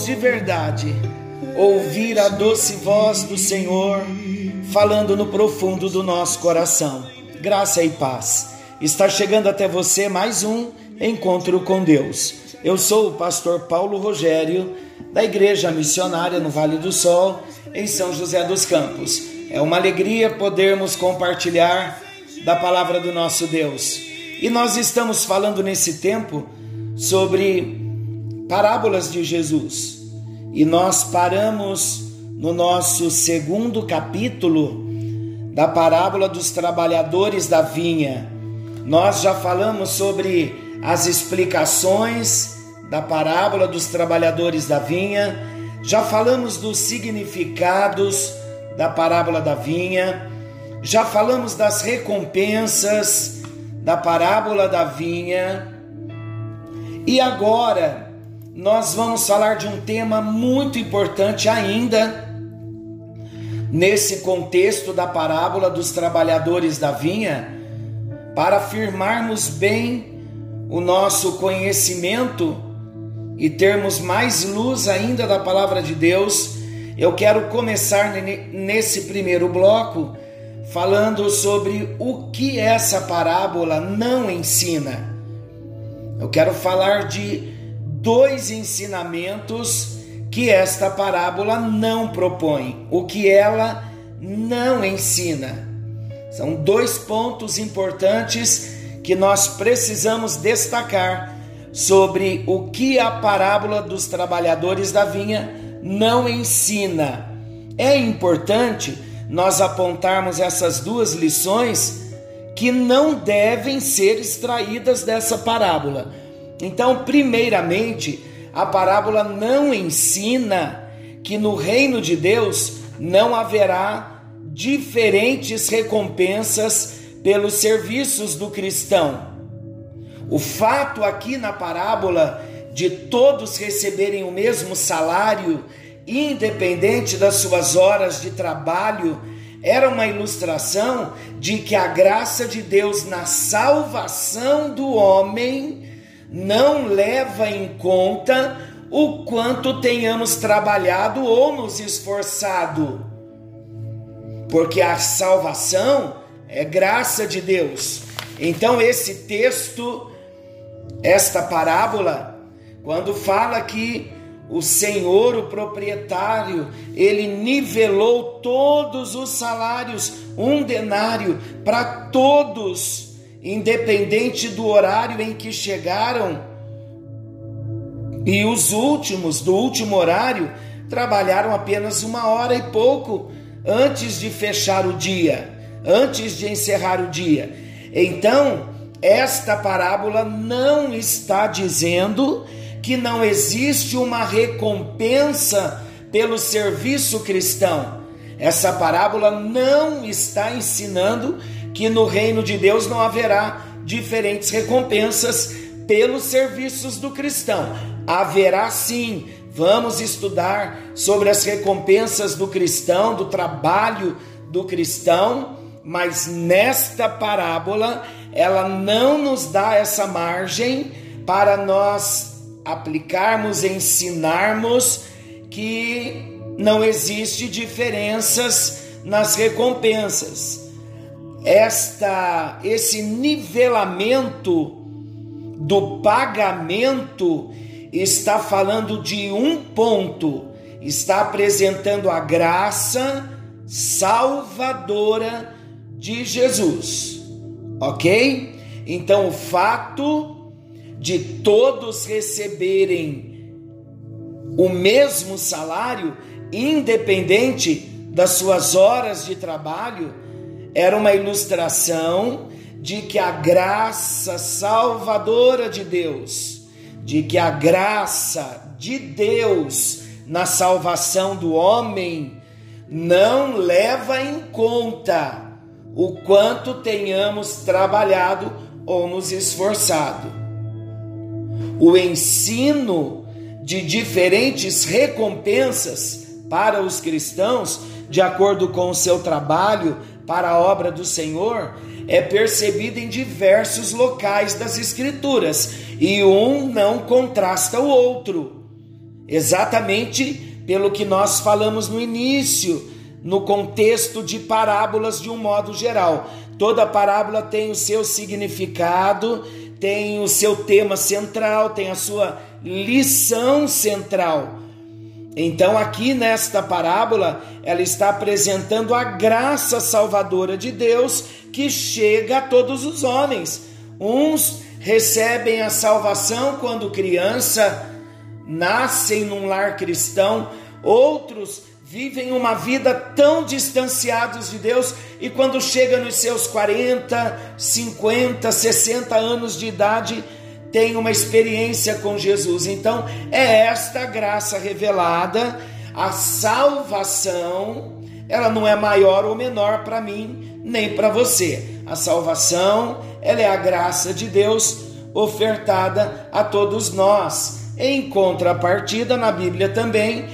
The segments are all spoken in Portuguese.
de verdade ouvir a doce voz do Senhor falando no profundo do nosso coração. Graça e paz. Está chegando até você mais um encontro com Deus. Eu sou o pastor Paulo Rogério, da Igreja Missionária no Vale do Sol, em São José dos Campos. É uma alegria podermos compartilhar da palavra do nosso Deus. E nós estamos falando nesse tempo sobre parábolas de Jesus. E nós paramos no nosso segundo capítulo da parábola dos trabalhadores da vinha. Nós já falamos sobre as explicações da parábola dos trabalhadores da vinha, já falamos dos significados da parábola da vinha, já falamos das recompensas da parábola da vinha. E agora nós vamos falar de um tema muito importante ainda nesse contexto da parábola dos trabalhadores da vinha, para afirmarmos bem o nosso conhecimento e termos mais luz ainda da palavra de Deus, eu quero começar nesse primeiro bloco falando sobre o que essa parábola não ensina. Eu quero falar de dois ensinamentos que esta parábola não propõe, o que ela não ensina. São dois pontos importantes que nós precisamos destacar sobre o que a parábola dos trabalhadores da vinha não ensina. É importante nós apontarmos essas duas lições que não devem ser extraídas dessa parábola. Então, primeiramente, a parábola não ensina que no reino de Deus não haverá diferentes recompensas pelos serviços do cristão. O fato aqui na parábola de todos receberem o mesmo salário, independente das suas horas de trabalho, era uma ilustração de que a graça de Deus na salvação do homem não leva em conta o quanto tenhamos trabalhado ou nos esforçado. Porque a salvação é graça de Deus. Então, esse texto, esta parábola, quando fala que o senhor, o proprietário, ele nivelou todos os salários, um denário para todos independente do horário em que chegaram. E os últimos, do último horário, trabalharam apenas uma hora e pouco antes de fechar o dia, antes de encerrar o dia. Então, esta parábola não está dizendo que não existe uma recompensa pelo serviço cristão. Essa parábola não está ensinando que no reino de Deus não haverá diferentes recompensas pelos serviços do cristão. Haverá sim. Vamos estudar sobre as recompensas do cristão, do trabalho do cristão, mas nesta parábola ela não nos dá essa margem para nós aplicarmos, ensinarmos que não existe diferenças nas recompensas esta esse nivelamento do pagamento está falando de um ponto, está apresentando a graça salvadora de Jesus. OK? Então o fato de todos receberem o mesmo salário, independente das suas horas de trabalho, era uma ilustração de que a graça salvadora de Deus, de que a graça de Deus na salvação do homem não leva em conta o quanto tenhamos trabalhado ou nos esforçado. o ensino de diferentes recompensas para os cristãos, de acordo com o seu trabalho para a obra do Senhor, é percebido em diversos locais das Escrituras e um não contrasta o outro. Exatamente pelo que nós falamos no início, no contexto de parábolas de um modo geral. Toda parábola tem o seu significado, tem o seu tema central, tem a sua lição central. Então, aqui nesta parábola, ela está apresentando a graça salvadora de Deus que chega a todos os homens. Uns recebem a salvação quando criança, nascem num lar cristão, outros vivem uma vida tão distanciados de Deus e quando chega nos seus 40, 50, 60 anos de idade, tem uma experiência com Jesus. Então, é esta graça revelada, a salvação, ela não é maior ou menor para mim, nem para você. A salvação, ela é a graça de Deus ofertada a todos nós. Em contrapartida, na Bíblia também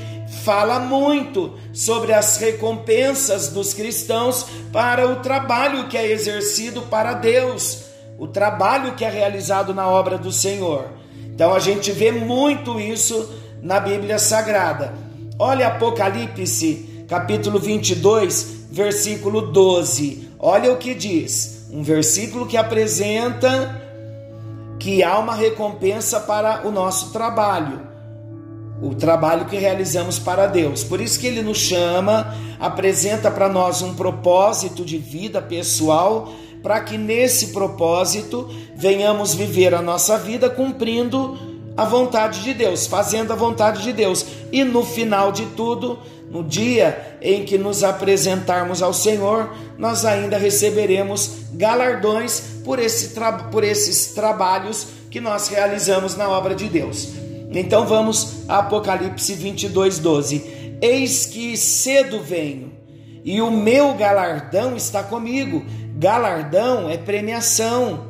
fala muito sobre as recompensas dos cristãos para o trabalho que é exercido para Deus o trabalho que é realizado na obra do Senhor. Então a gente vê muito isso na Bíblia Sagrada. Olha Apocalipse, capítulo 22, versículo 12. Olha o que diz. Um versículo que apresenta que há uma recompensa para o nosso trabalho. O trabalho que realizamos para Deus. Por isso que ele nos chama, apresenta para nós um propósito de vida pessoal para que nesse propósito venhamos viver a nossa vida cumprindo a vontade de Deus, fazendo a vontade de Deus. E no final de tudo, no dia em que nos apresentarmos ao Senhor, nós ainda receberemos galardões por, esse por esses trabalhos que nós realizamos na obra de Deus. Então vamos a Apocalipse 22, 12. Eis que cedo venho, e o meu galardão está comigo, Galardão é premiação.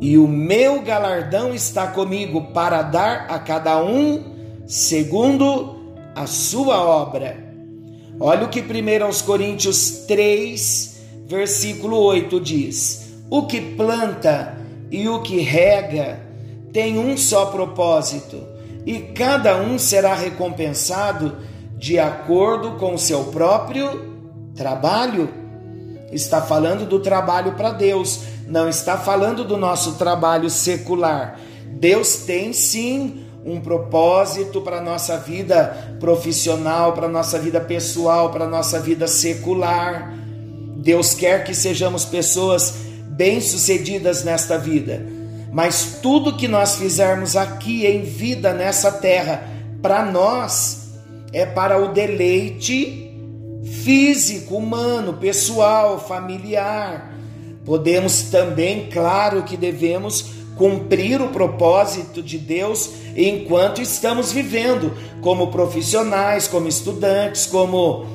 E o meu galardão está comigo para dar a cada um segundo a sua obra. Olha o que 1 Coríntios 3, versículo 8 diz: O que planta e o que rega tem um só propósito, e cada um será recompensado de acordo com o seu próprio trabalho está falando do trabalho para Deus, não está falando do nosso trabalho secular. Deus tem sim um propósito para a nossa vida profissional, para a nossa vida pessoal, para a nossa vida secular. Deus quer que sejamos pessoas bem-sucedidas nesta vida. Mas tudo que nós fizermos aqui em vida nessa terra, para nós, é para o deleite físico, humano, pessoal, familiar. Podemos também, claro que devemos cumprir o propósito de Deus enquanto estamos vivendo, como profissionais, como estudantes, como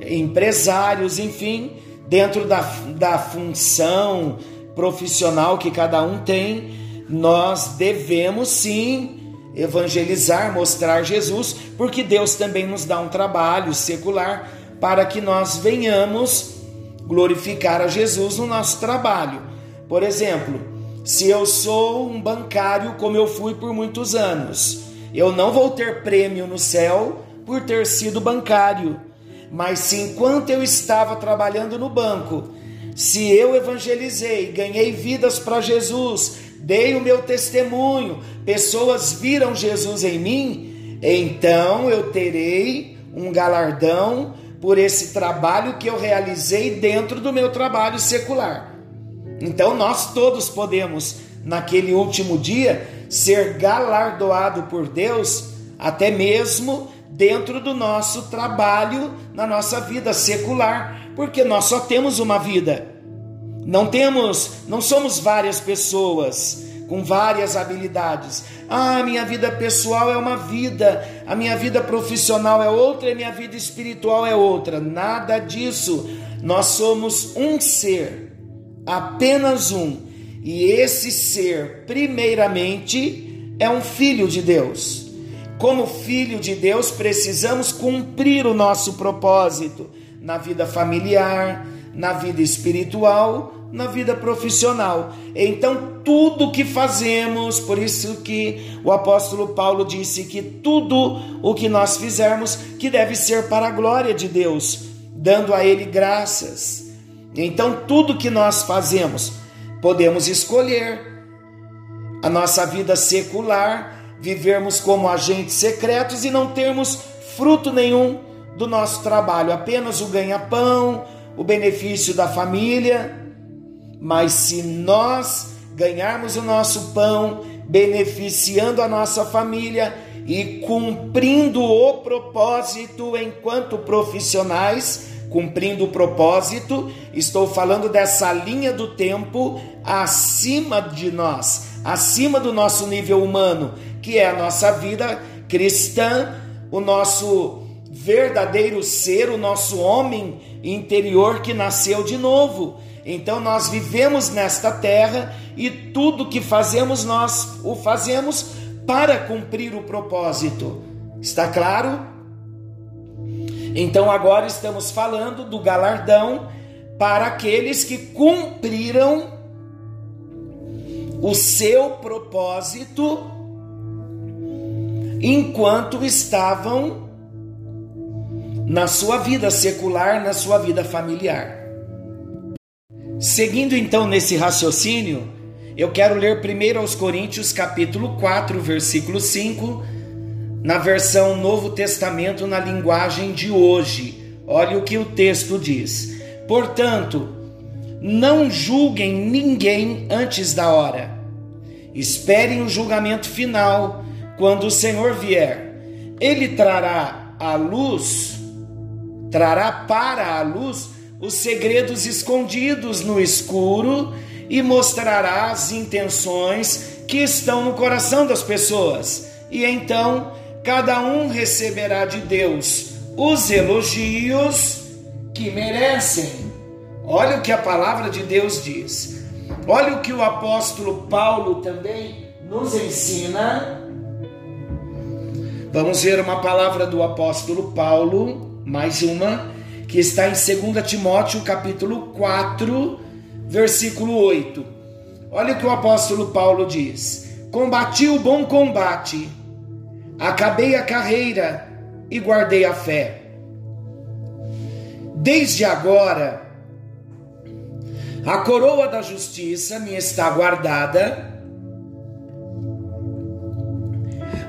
empresários, enfim, dentro da, da função profissional que cada um tem, nós devemos sim evangelizar, mostrar Jesus, porque Deus também nos dá um trabalho secular para que nós venhamos glorificar a Jesus no nosso trabalho. Por exemplo, se eu sou um bancário como eu fui por muitos anos, eu não vou ter prêmio no céu por ter sido bancário, mas se enquanto eu estava trabalhando no banco, se eu evangelizei, ganhei vidas para Jesus, dei o meu testemunho, pessoas viram Jesus em mim, então eu terei um galardão por esse trabalho que eu realizei dentro do meu trabalho secular. Então nós todos podemos, naquele último dia, ser galardoado por Deus, até mesmo dentro do nosso trabalho, na nossa vida secular, porque nós só temos uma vida. Não temos, não somos várias pessoas com várias habilidades. Ah, minha vida pessoal é uma vida, a minha vida profissional é outra, a minha vida espiritual é outra. Nada disso. Nós somos um ser, apenas um. E esse ser, primeiramente, é um filho de Deus. Como filho de Deus, precisamos cumprir o nosso propósito na vida familiar, na vida espiritual, na vida profissional. Então, tudo que fazemos, por isso que o apóstolo Paulo disse que tudo o que nós fizermos que deve ser para a glória de Deus, dando a ele graças. Então, tudo que nós fazemos, podemos escolher a nossa vida secular, vivermos como agentes secretos e não termos fruto nenhum do nosso trabalho, apenas o ganha-pão, o benefício da família. Mas se nós ganharmos o nosso pão, beneficiando a nossa família e cumprindo o propósito enquanto profissionais, cumprindo o propósito, estou falando dessa linha do tempo acima de nós, acima do nosso nível humano, que é a nossa vida cristã, o nosso verdadeiro ser, o nosso homem interior que nasceu de novo. Então nós vivemos nesta terra e tudo que fazemos nós o fazemos para cumprir o propósito. Está claro? Então agora estamos falando do galardão para aqueles que cumpriram o seu propósito enquanto estavam na sua vida secular, na sua vida familiar. Seguindo então nesse raciocínio, eu quero ler primeiro aos Coríntios capítulo 4, versículo 5, na versão Novo Testamento na linguagem de hoje. Olha o que o texto diz. Portanto, não julguem ninguém antes da hora. Esperem o julgamento final quando o Senhor vier. Ele trará à luz trará para a luz os segredos escondidos no escuro e mostrará as intenções que estão no coração das pessoas. E então cada um receberá de Deus os elogios que merecem. Olha o que a palavra de Deus diz. Olha o que o apóstolo Paulo também nos ensina. Vamos ver uma palavra do apóstolo Paulo mais uma, que está em 2 Timóteo capítulo 4, versículo 8. Olha o que o apóstolo Paulo diz: Combati o bom combate, acabei a carreira e guardei a fé. Desde agora, a coroa da justiça me está guardada,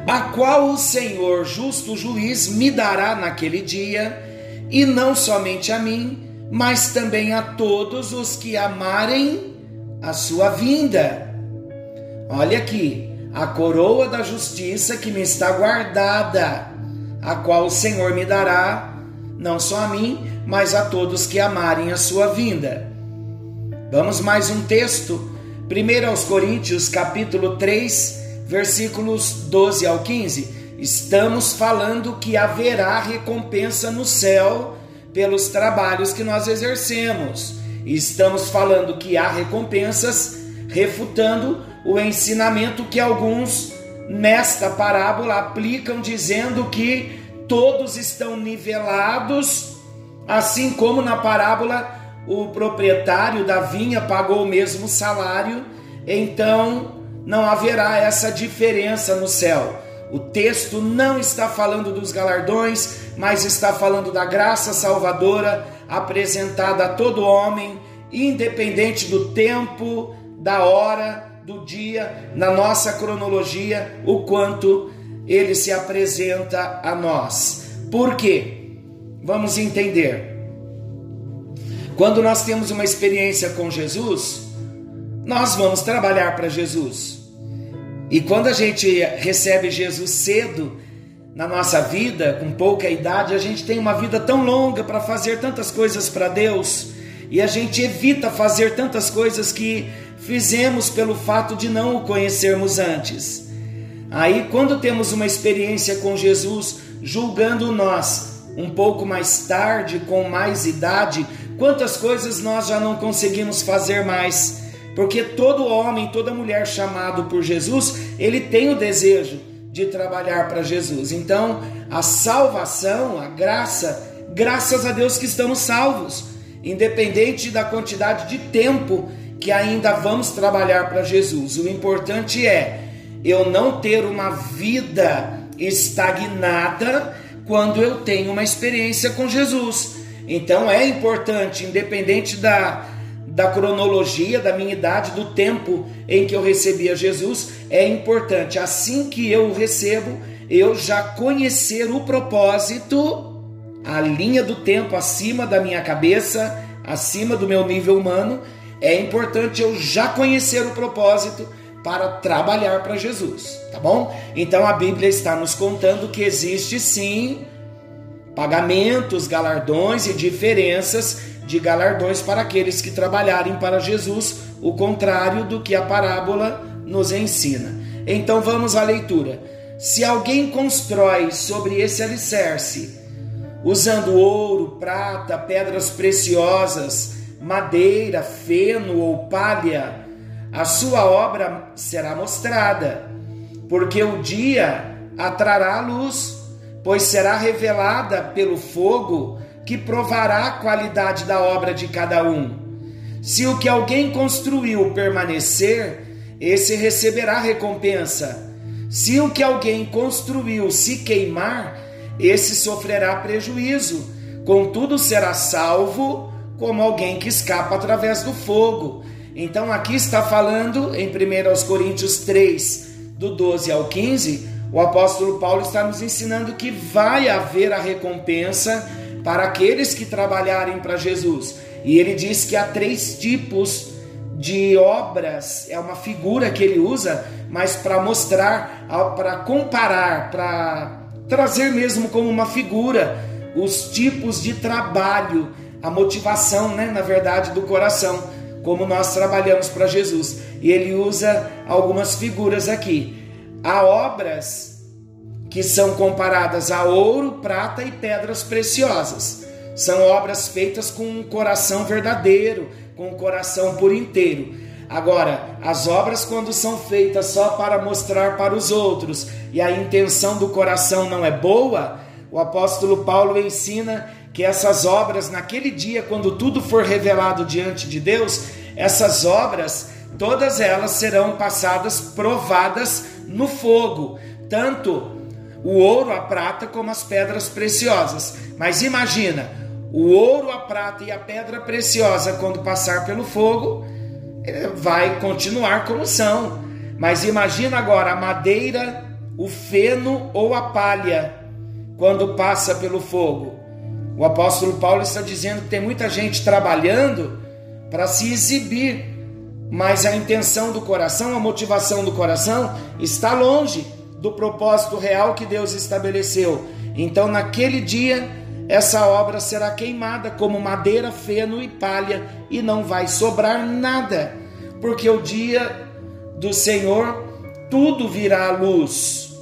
a qual o Senhor, justo juiz, me dará naquele dia, e não somente a mim, mas também a todos os que amarem a sua vinda. Olha aqui, a coroa da justiça que me está guardada, a qual o Senhor me dará, não só a mim, mas a todos que amarem a sua vinda. Vamos mais um texto, 1 aos Coríntios, capítulo 3, versículos 12 ao 15, estamos falando que haverá recompensa no céu pelos trabalhos que nós exercemos. Estamos falando que há recompensas, refutando o ensinamento que alguns nesta parábola aplicam, dizendo que todos estão nivelados, assim como na parábola o proprietário da vinha pagou o mesmo salário, então não haverá essa diferença no céu. O texto não está falando dos galardões, mas está falando da graça salvadora apresentada a todo homem, independente do tempo, da hora, do dia, na nossa cronologia, o quanto ele se apresenta a nós. Por quê? Vamos entender. Quando nós temos uma experiência com Jesus, nós vamos trabalhar para Jesus. E quando a gente recebe Jesus cedo na nossa vida, com pouca idade, a gente tem uma vida tão longa para fazer tantas coisas para Deus e a gente evita fazer tantas coisas que fizemos pelo fato de não o conhecermos antes. Aí, quando temos uma experiência com Jesus, julgando nós um pouco mais tarde, com mais idade, quantas coisas nós já não conseguimos fazer mais Porque todo homem, toda mulher chamado por Jesus, ele tem o desejo de trabalhar para Jesus. Então, a salvação, a graça, graças a Deus que estamos salvos, independente da quantidade de tempo que ainda vamos trabalhar para Jesus. O importante é eu não ter uma vida estagnada quando eu tenho uma experiência com Jesus. Então é importante, independente da, da cronologia, da minha idade, do tempo em que eu recebia Jesus, é importante, assim que eu o recebo, eu já conhecer o propósito, a linha do tempo acima da minha cabeça, acima do meu nível humano, é importante eu já conhecer o propósito para trabalhar para Jesus, tá bom? Então a Bíblia está nos contando que existe sim pagamentos, galardões e diferenças de galardões para aqueles que trabalharem para Jesus, o contrário do que a parábola nos ensina. Então vamos à leitura. Se alguém constrói sobre esse alicerce, usando ouro, prata, pedras preciosas, madeira, feno ou palha, a sua obra será mostrada, porque o dia atrará a luz, pois será revelada pelo fogo que provará a qualidade da obra de cada um. Se o que alguém construiu permanecer, esse receberá recompensa. Se o que alguém construiu se queimar, esse sofrerá prejuízo. Contudo, será salvo como alguém que escapa através do fogo. Então aqui está falando em 1 Coríntios 3, do 12 ao 15, o apóstolo Paulo está nos ensinando que vai haver a recompensa para aqueles que trabalharem para Jesus. E ele diz que há três tipos de obras, é uma figura que ele usa, mas para mostrar, para comparar, para trazer mesmo como uma figura os tipos de trabalho, a motivação, né, na verdade, do coração como nós trabalhamos para Jesus. E ele usa algumas figuras aqui. Há obras que são comparadas a ouro, prata e pedras preciosas. São obras feitas com um coração verdadeiro, com um coração por inteiro. Agora, as obras, quando são feitas só para mostrar para os outros e a intenção do coração não é boa, o apóstolo Paulo ensina que essas obras, naquele dia, quando tudo for revelado diante de Deus, essas obras, todas elas serão passadas, provadas no fogo, tanto o ouro, a prata, como as pedras preciosas. Mas imagina, o ouro, a prata e a pedra preciosa, quando passar pelo fogo, vai continuar como são. Mas imagina agora a madeira, o feno ou a palha, quando passa pelo fogo. O apóstolo Paulo está dizendo que tem muita gente trabalhando para se exibir, mas a intenção do coração, a motivação do coração está longe do propósito real que Deus estabeleceu. Então, naquele dia, essa obra será queimada como madeira, feno e palha, e não vai sobrar nada, porque o dia do Senhor tudo virá à luz.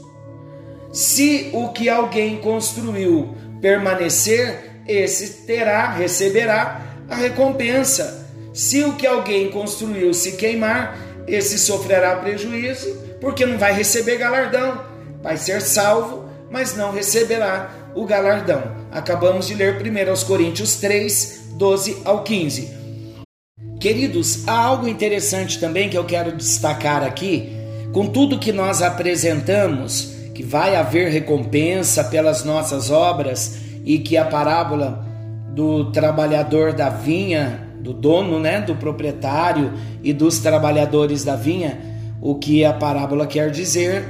Se o que alguém construiu permanecer, esse terá, receberá a recompensa. Se o que alguém construiu se queimar, esse sofrerá prejuízo, porque não vai receber galardão. Vai ser salvo, mas não receberá o galardão. Acabamos de ler 1 Coríntios 3, 12 ao 15. Queridos, há algo interessante também que eu quero destacar aqui. Com tudo que nós apresentamos, que vai haver recompensa pelas nossas obras, e que a parábola do trabalhador da vinha, do dono, né, do proprietário e dos trabalhadores da vinha, o que a parábola quer dizer.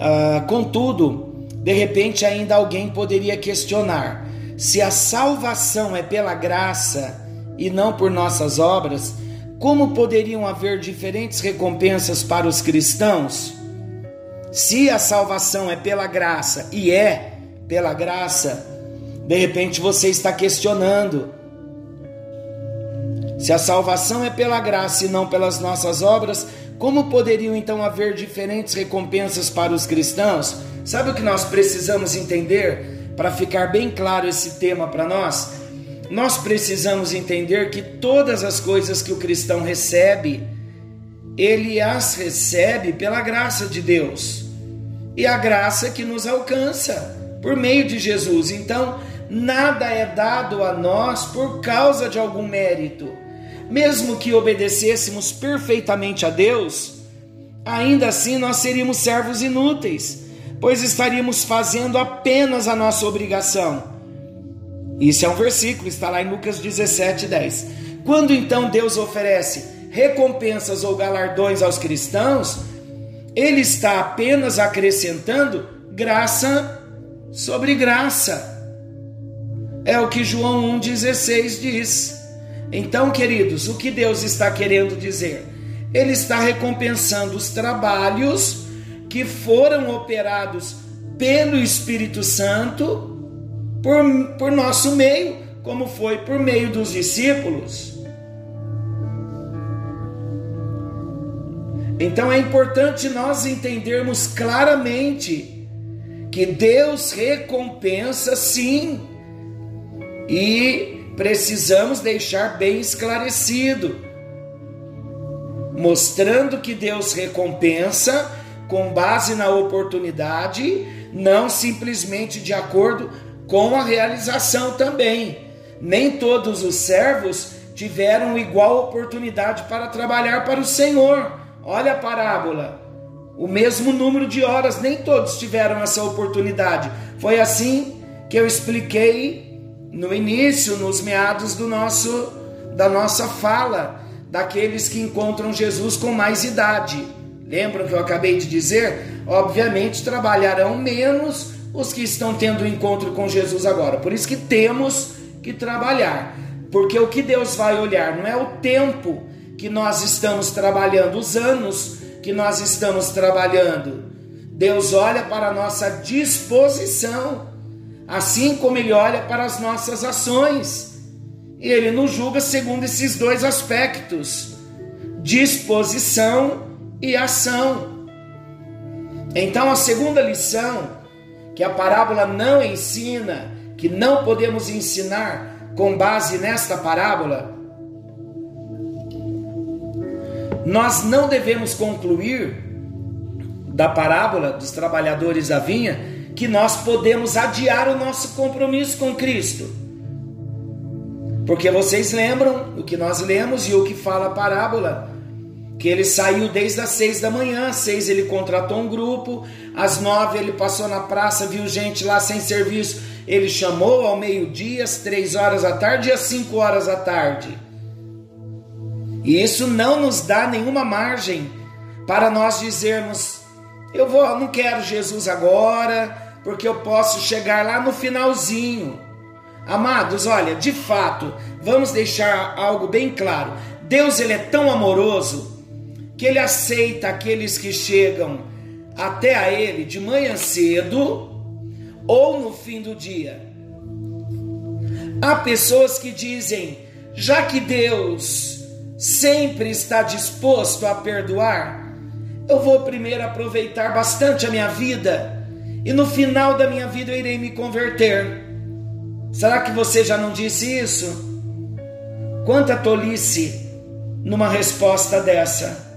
Ah, contudo, de repente ainda alguém poderia questionar se a salvação é pela graça e não por nossas obras, como poderiam haver diferentes recompensas para os cristãos? Se a salvação é pela graça e é pela graça, de repente você está questionando se a salvação é pela graça e não pelas nossas obras, como poderiam então haver diferentes recompensas para os cristãos? Sabe o que nós precisamos entender para ficar bem claro esse tema para nós? nós precisamos entender que todas as coisas que o cristão recebe, ele as recebe pela graça de Deus. E a graça que nos alcança por meio de Jesus. Então, nada é dado a nós por causa de algum mérito. Mesmo que obedecêssemos perfeitamente a Deus, ainda assim nós seríamos servos inúteis, pois estaríamos fazendo apenas a nossa obrigação. Isso é um versículo, está lá em Lucas 17, 10. Quando então Deus oferece recompensas ou galardões aos cristãos, Ele está apenas acrescentando graça sobre graça. É o que João 1,16 diz. Então, queridos, o que Deus está querendo dizer? Ele está recompensando os trabalhos que foram operados pelo Espírito Santo por, por nosso meio, como foi por meio dos discípulos. Então é importante nós entendermos claramente que Deus recompensa sim, e precisamos deixar bem esclarecido, mostrando que Deus recompensa com base na oportunidade, não simplesmente de acordo com a realização também. Nem todos os servos tiveram igual oportunidade para trabalhar para o Senhor. Olha a parábola. O mesmo número de horas, nem todos tiveram essa oportunidade. Foi assim que eu expliquei no início, nos meados do nosso da nossa fala, daqueles que encontram Jesus com mais idade. Lembram que eu acabei de dizer? Obviamente trabalharão menos os que estão tendo encontro com Jesus agora. Por isso que temos que trabalhar, porque o que Deus vai olhar não é o tempo que nós estamos trabalhando, os anos que nós estamos trabalhando. Deus olha para a nossa disposição, assim como Ele olha para as nossas ações. E Ele nos julga segundo esses dois aspectos: disposição e ação. Então, a segunda lição que a parábola não ensina, que não podemos ensinar com base nesta parábola, nós não devemos concluir da parábola dos trabalhadores da vinha que nós podemos adiar o nosso compromisso com Cristo. Porque vocês lembram o que nós lemos e o que fala a parábola que ele saiu desde as seis da manhã, às seis ele contratou um grupo, às nove ele passou na praça, viu gente lá sem serviço, ele chamou ao meio-dia, às três horas da tarde e às cinco horas da tarde. E isso não nos dá nenhuma margem para nós dizermos: eu vou, não quero Jesus agora, porque eu posso chegar lá no finalzinho. Amados, olha, de fato, vamos deixar algo bem claro. Deus ele é tão amoroso que ele aceita aqueles que chegam até a ele de manhã cedo ou no fim do dia. Há pessoas que dizem, já que Deus sempre está disposto a perdoar, eu vou primeiro aproveitar bastante a minha vida e no final da minha vida eu irei me converter. Será que você já não disse isso? Quanta tolice numa resposta dessa.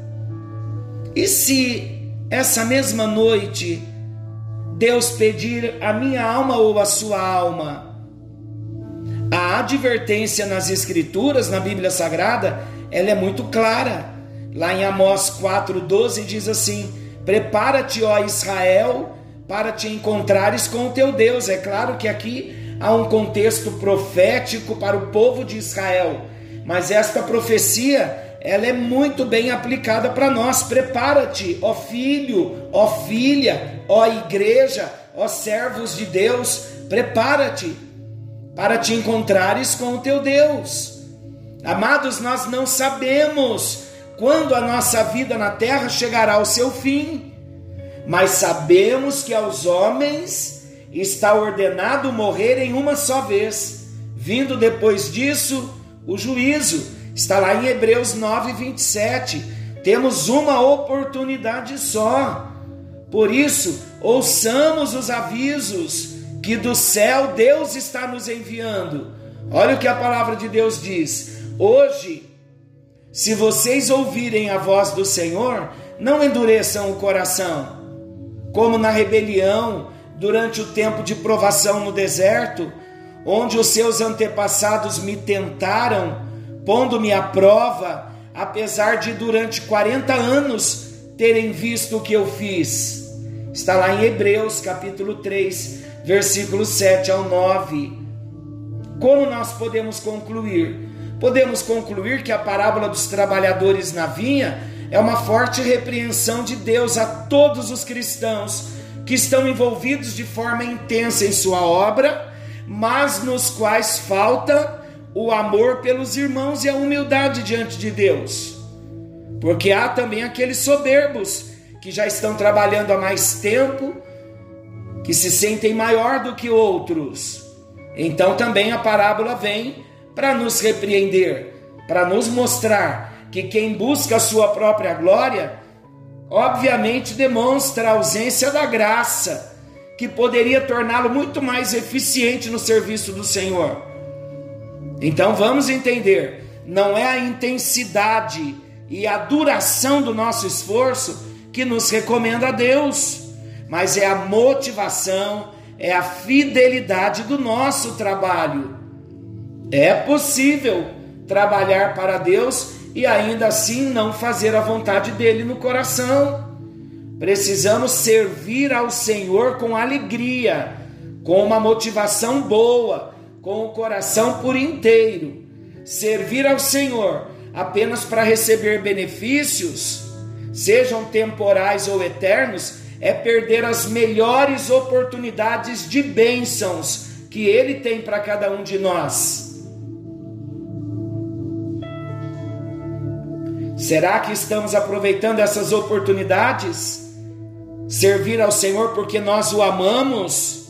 E se essa mesma noite Deus pedir a minha alma ou a sua alma? A advertência nas Escrituras, na Bíblia Sagrada, ela é muito clara. Lá em Amós 4,12 diz assim: Prepara-te, ó Israel, para te encontrares com o teu Deus. É claro que aqui há um contexto profético para o povo de Israel, mas esta profecia ela é muito bem aplicada para nós. Prepara-te, ó filho, ó filha, ó igreja, ó servos de Deus, prepara-te para te encontrares com o teu Deus. Amados, nós não sabemos quando a nossa vida na terra chegará ao seu fim, mas sabemos que aos homens está ordenado morrer em uma só vez, vindo depois disso o juízo. Está lá em Hebreus 9, 27. Temos uma oportunidade só. Por isso, ouçamos os avisos que do céu Deus está nos enviando, Olha o que a palavra de Deus diz. Hoje, se vocês ouvirem a voz do Senhor, não endureçam o coração, como na rebelião durante o tempo de provação no deserto, onde os seus antepassados me tentaram, pondo-me à prova, apesar de durante 40 anos terem visto o que eu fiz. Está lá em Hebreus capítulo 3, versículos 7 ao 9. Como nós podemos concluir? Podemos concluir que a parábola dos trabalhadores na vinha é uma forte repreensão de Deus a todos os cristãos que estão envolvidos de forma intensa em sua obra, mas nos quais falta o amor pelos irmãos e a humildade diante de Deus. Porque há também aqueles soberbos que já estão trabalhando há mais tempo, que se sentem maior do que outros. Então também a parábola vem para nos repreender, para nos mostrar que quem busca a sua própria glória, obviamente demonstra a ausência da graça, que poderia torná-lo muito mais eficiente no serviço do Senhor. Então vamos entender, não é a intensidade e a duração do nosso esforço que nos recomenda a Deus, mas é a motivação, é a fidelidade do nosso trabalho. É possível trabalhar para Deus e ainda assim não fazer a vontade dele no coração. Precisamos servir ao Senhor com alegria, com uma motivação boa, com o coração por inteiro. Servir ao Senhor apenas para receber benefícios, sejam temporais ou eternos, é perder as melhores oportunidades de bênçãos que Ele tem para cada um de nós. Será que estamos aproveitando essas oportunidades? Servir ao Senhor porque nós o amamos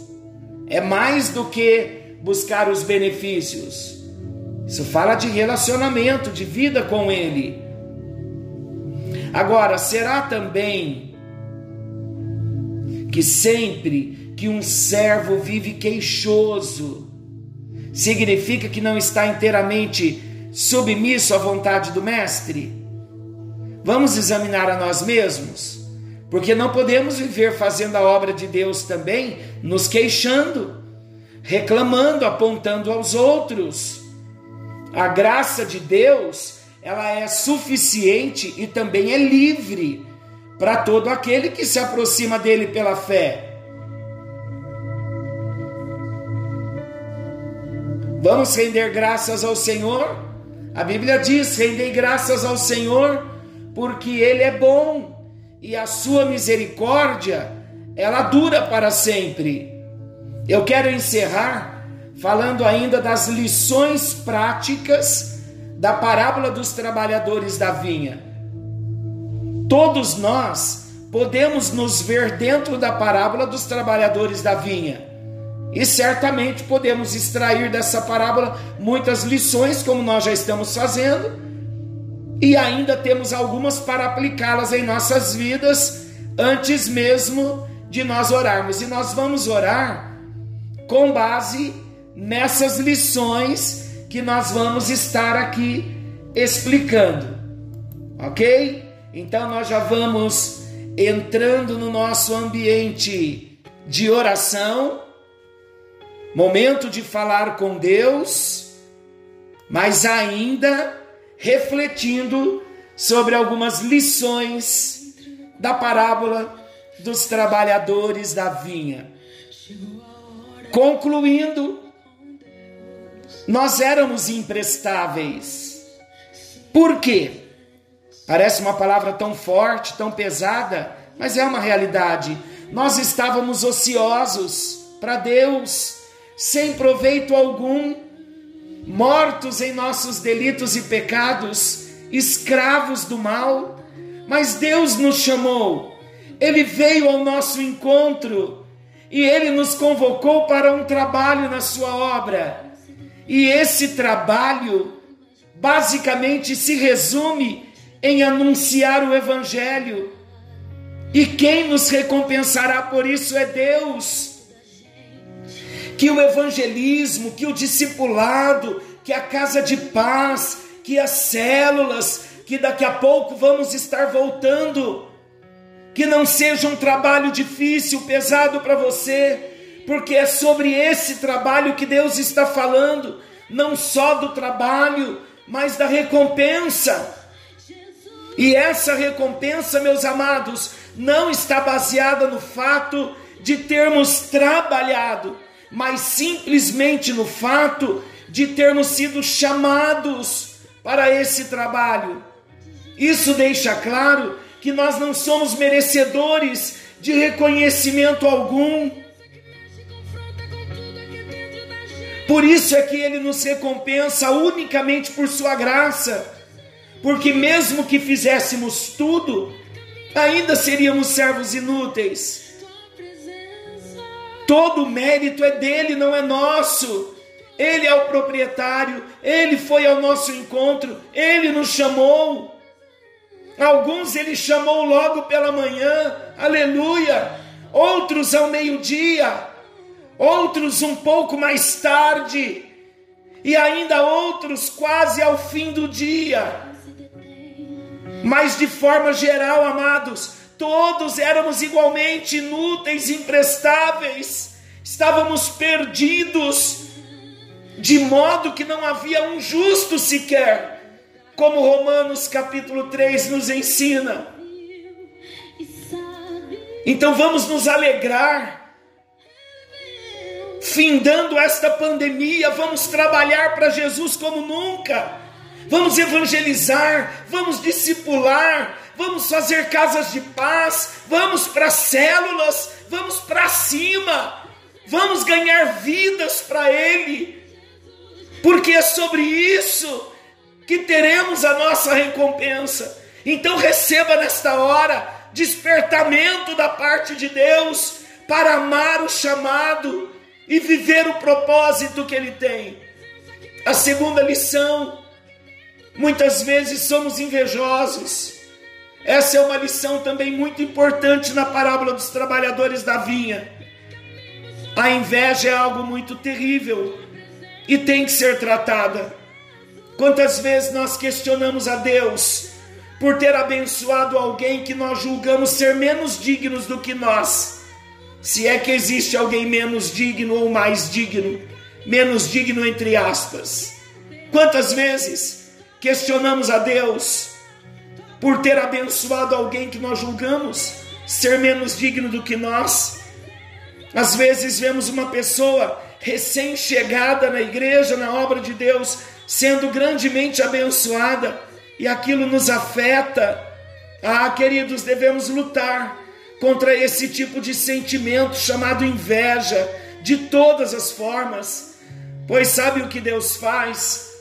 é mais do que buscar os benefícios. Isso fala de relacionamento, de vida com Ele. Agora, será também que sempre que um servo vive queixoso, significa que não está inteiramente submisso à vontade do Mestre? Vamos examinar a nós mesmos, porque não podemos viver fazendo a obra de Deus também nos queixando, reclamando, apontando aos outros. A graça de Deus, ela é suficiente e também é livre para todo aquele que se aproxima dele pela fé. Vamos render graças ao Senhor? A Bíblia diz: rendei graças ao Senhor porque Ele é bom e a sua misericórdia ela dura para sempre. Eu quero encerrar falando ainda das lições práticas da parábola dos trabalhadores da vinha. Todos nós podemos nos ver dentro da parábola dos trabalhadores da vinha. E certamente podemos extrair dessa parábola muitas lições, como nós já estamos fazendo, e ainda temos algumas para aplicá-las em nossas vidas antes mesmo de nós orarmos. E nós vamos orar com base nessas lições que nós vamos estar aqui explicando. OK? Então nós já vamos entrando no nosso ambiente de oração, momento de falar com Deus, mas ainda refletindo sobre algumas lições da parábola dos trabalhadores da vinha. Concluindo, nós éramos imprestáveis. Por quê? Parece uma palavra tão forte, tão pesada, mas é uma realidade. Nós estávamos ociosos para Deus, sem proveito algum mortos em nossos delitos e pecados, escravos do mal, mas Deus nos chamou, Ele veio ao nosso encontro e Ele nos convocou para um trabalho na Sua obra. E esse trabalho basicamente se resume em anunciar o Evangelho. E quem nos recompensará por isso é Deus. Que o evangelismo, que o discipulado, que a casa de paz, que as células, que daqui a pouco vamos estar voltando, que não seja um trabalho difícil, pesado para você, porque é sobre esse trabalho que Deus está falando, não só do trabalho, mas da recompensa. E essa recompensa, meus amados, não está baseada no fato de termos trabalhado, mas simplesmente no fato de termos sido chamados para esse trabalho. Isso deixa claro que nós não somos merecedores de reconhecimento algum. Por isso é que ele nos recompensa unicamente por sua graça, porque mesmo que fizéssemos tudo, ainda seríamos servos inúteis. Todo o mérito é dele, não é nosso. Ele é o proprietário, ele foi ao nosso encontro, ele nos chamou. Alguns ele chamou logo pela manhã, aleluia. Outros ao meio-dia, outros um pouco mais tarde, e ainda outros quase ao fim do dia. Mas de forma geral, amados, todos éramos igualmente inúteis, imprestáveis, estávamos perdidos, de modo que não havia um justo sequer, como Romanos capítulo 3 nos ensina. Então vamos nos alegrar, findando esta pandemia, vamos trabalhar para Jesus como nunca vamos evangelizar, vamos discipular, vamos fazer casas de paz, vamos para células, vamos para cima, vamos ganhar vidas para Ele, porque é sobre isso que teremos a nossa recompensa. Então receba nesta hora despertamento da parte de Deus para amar o chamado e viver o propósito que Ele tem. A segunda lição Muitas vezes somos invejosos. Essa é uma lição também muito importante na parábola dos trabalhadores da vinha. A inveja é algo muito terrível e tem que ser tratada. Quantas vezes nós questionamos a Deus por ter abençoado alguém que nós julgamos ser menos dignos do que nós? Se é que existe alguém menos digno ou mais digno, menos digno entre aspas. Quantas vezes questionamos a Deus por ter abençoado alguém que nós julgamos ser menos digno do que nós. Às vezes vemos uma pessoa recém-chegada na igreja, na obra de Deus, sendo grandemente abençoada e aquilo nos afeta. Ah, queridos, devemos lutar contra esse tipo de sentimento chamado inveja, de todas as formas, pois sabe o que Deus faz?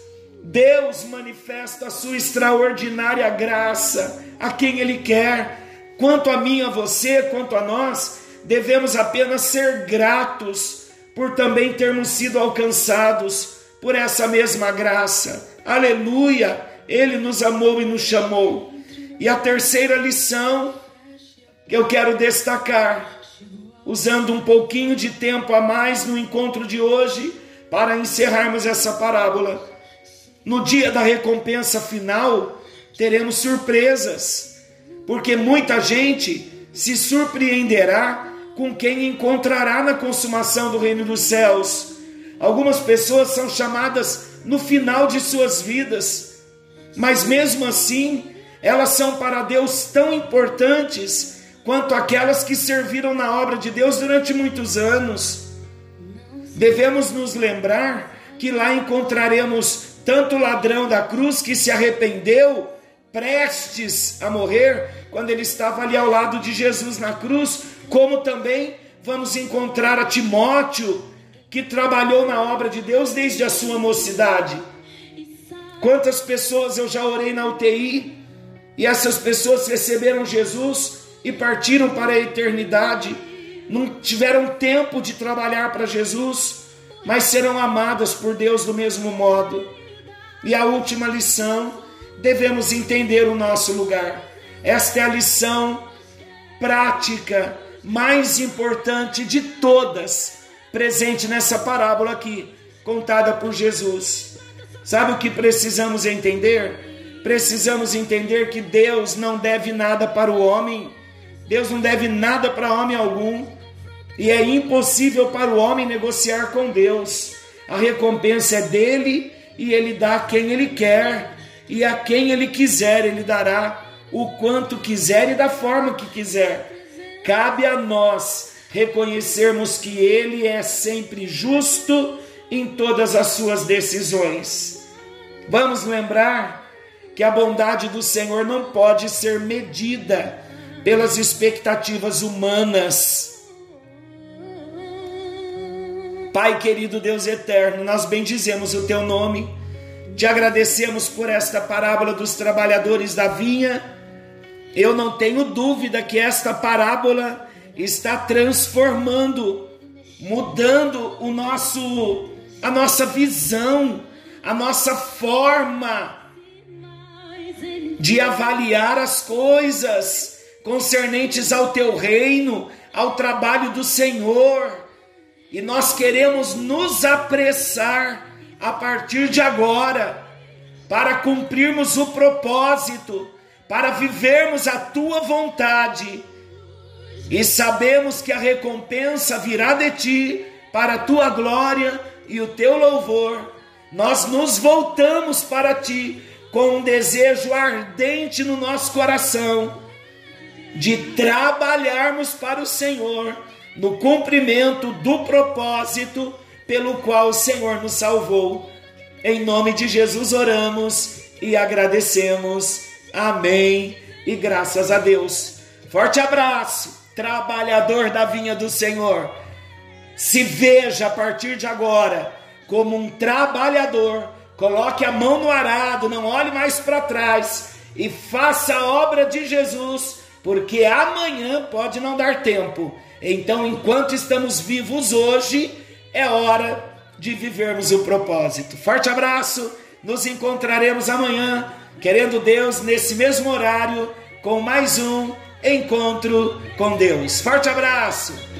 Deus manifesta a sua extraordinária graça a quem Ele quer. Quanto a mim, a você, quanto a nós, devemos apenas ser gratos por também termos sido alcançados por essa mesma graça. Aleluia! Ele nos amou e nos chamou. E a terceira lição que eu quero destacar, usando um pouquinho de tempo a mais no encontro de hoje, para encerrarmos essa parábola no dia da recompensa final, teremos surpresas, porque muita gente se surpreenderá com quem encontrará na consumação do reino dos céus. Algumas pessoas são chamadas no final de suas vidas, mas mesmo assim, elas são para Deus tão importantes quanto aquelas que serviram na obra de Deus durante muitos anos. Devemos nos lembrar que lá encontraremos tanto o ladrão da cruz que se arrependeu, prestes a morrer, quando ele estava ali ao lado de Jesus na cruz, como também vamos encontrar a Timóteo, que trabalhou na obra de Deus desde a sua mocidade. Quantas pessoas eu já orei na UTI e essas pessoas receberam Jesus e partiram para a eternidade, não tiveram tempo de trabalhar para Jesus, mas serão amadas por Deus do mesmo modo. E a última lição, devemos entender o nosso lugar. Esta é a lição prática mais importante de todas presente nessa parábola aqui, contada por Jesus. Sabe o que precisamos entender? Precisamos entender que Deus não deve nada para o homem, Deus não deve nada para homem algum, e é impossível para o homem negociar com Deus. A recompensa é dele e ele dá a quem ele quer, e a quem ele quiser, ele dará o quanto quiser e da forma que quiser. Cabe a nós reconhecermos que ele é sempre justo em todas as suas decisões. Vamos lembrar que a bondade do Senhor não pode ser medida pelas expectativas humanas. Pai querido Deus eterno, nós bendizemos o teu nome, te agradecemos por esta parábola dos trabalhadores da vinha. Eu não tenho dúvida que esta parábola está transformando, mudando o nosso a nossa visão, a nossa forma de avaliar as coisas concernentes ao teu reino, ao trabalho do Senhor. E nós queremos nos apressar a partir de agora para cumprirmos o propósito, para vivermos a tua vontade. E sabemos que a recompensa virá de ti para a tua glória e o teu louvor, nós nos voltamos para ti com um desejo ardente no nosso coração de trabalharmos para o Senhor no cumprimento do propósito pelo qual o Senhor nos salvou. Em nome de Jesus oramos e agradecemos. Amém. E graças a Deus. Forte abraço, trabalhador da vinha do Senhor se veja a partir de agora como um trabalhador, coloque a mão no arado, não olhe mais para trás e faça a obra de Jesus, porque amanhã pode não dar tempo. Então, enquanto estamos vivos hoje, é hora de vivermos o propósito. Forte abraço, nos encontraremos amanhã, querendo Deus, nesse mesmo horário, com mais um encontro com Deus. Forte abraço!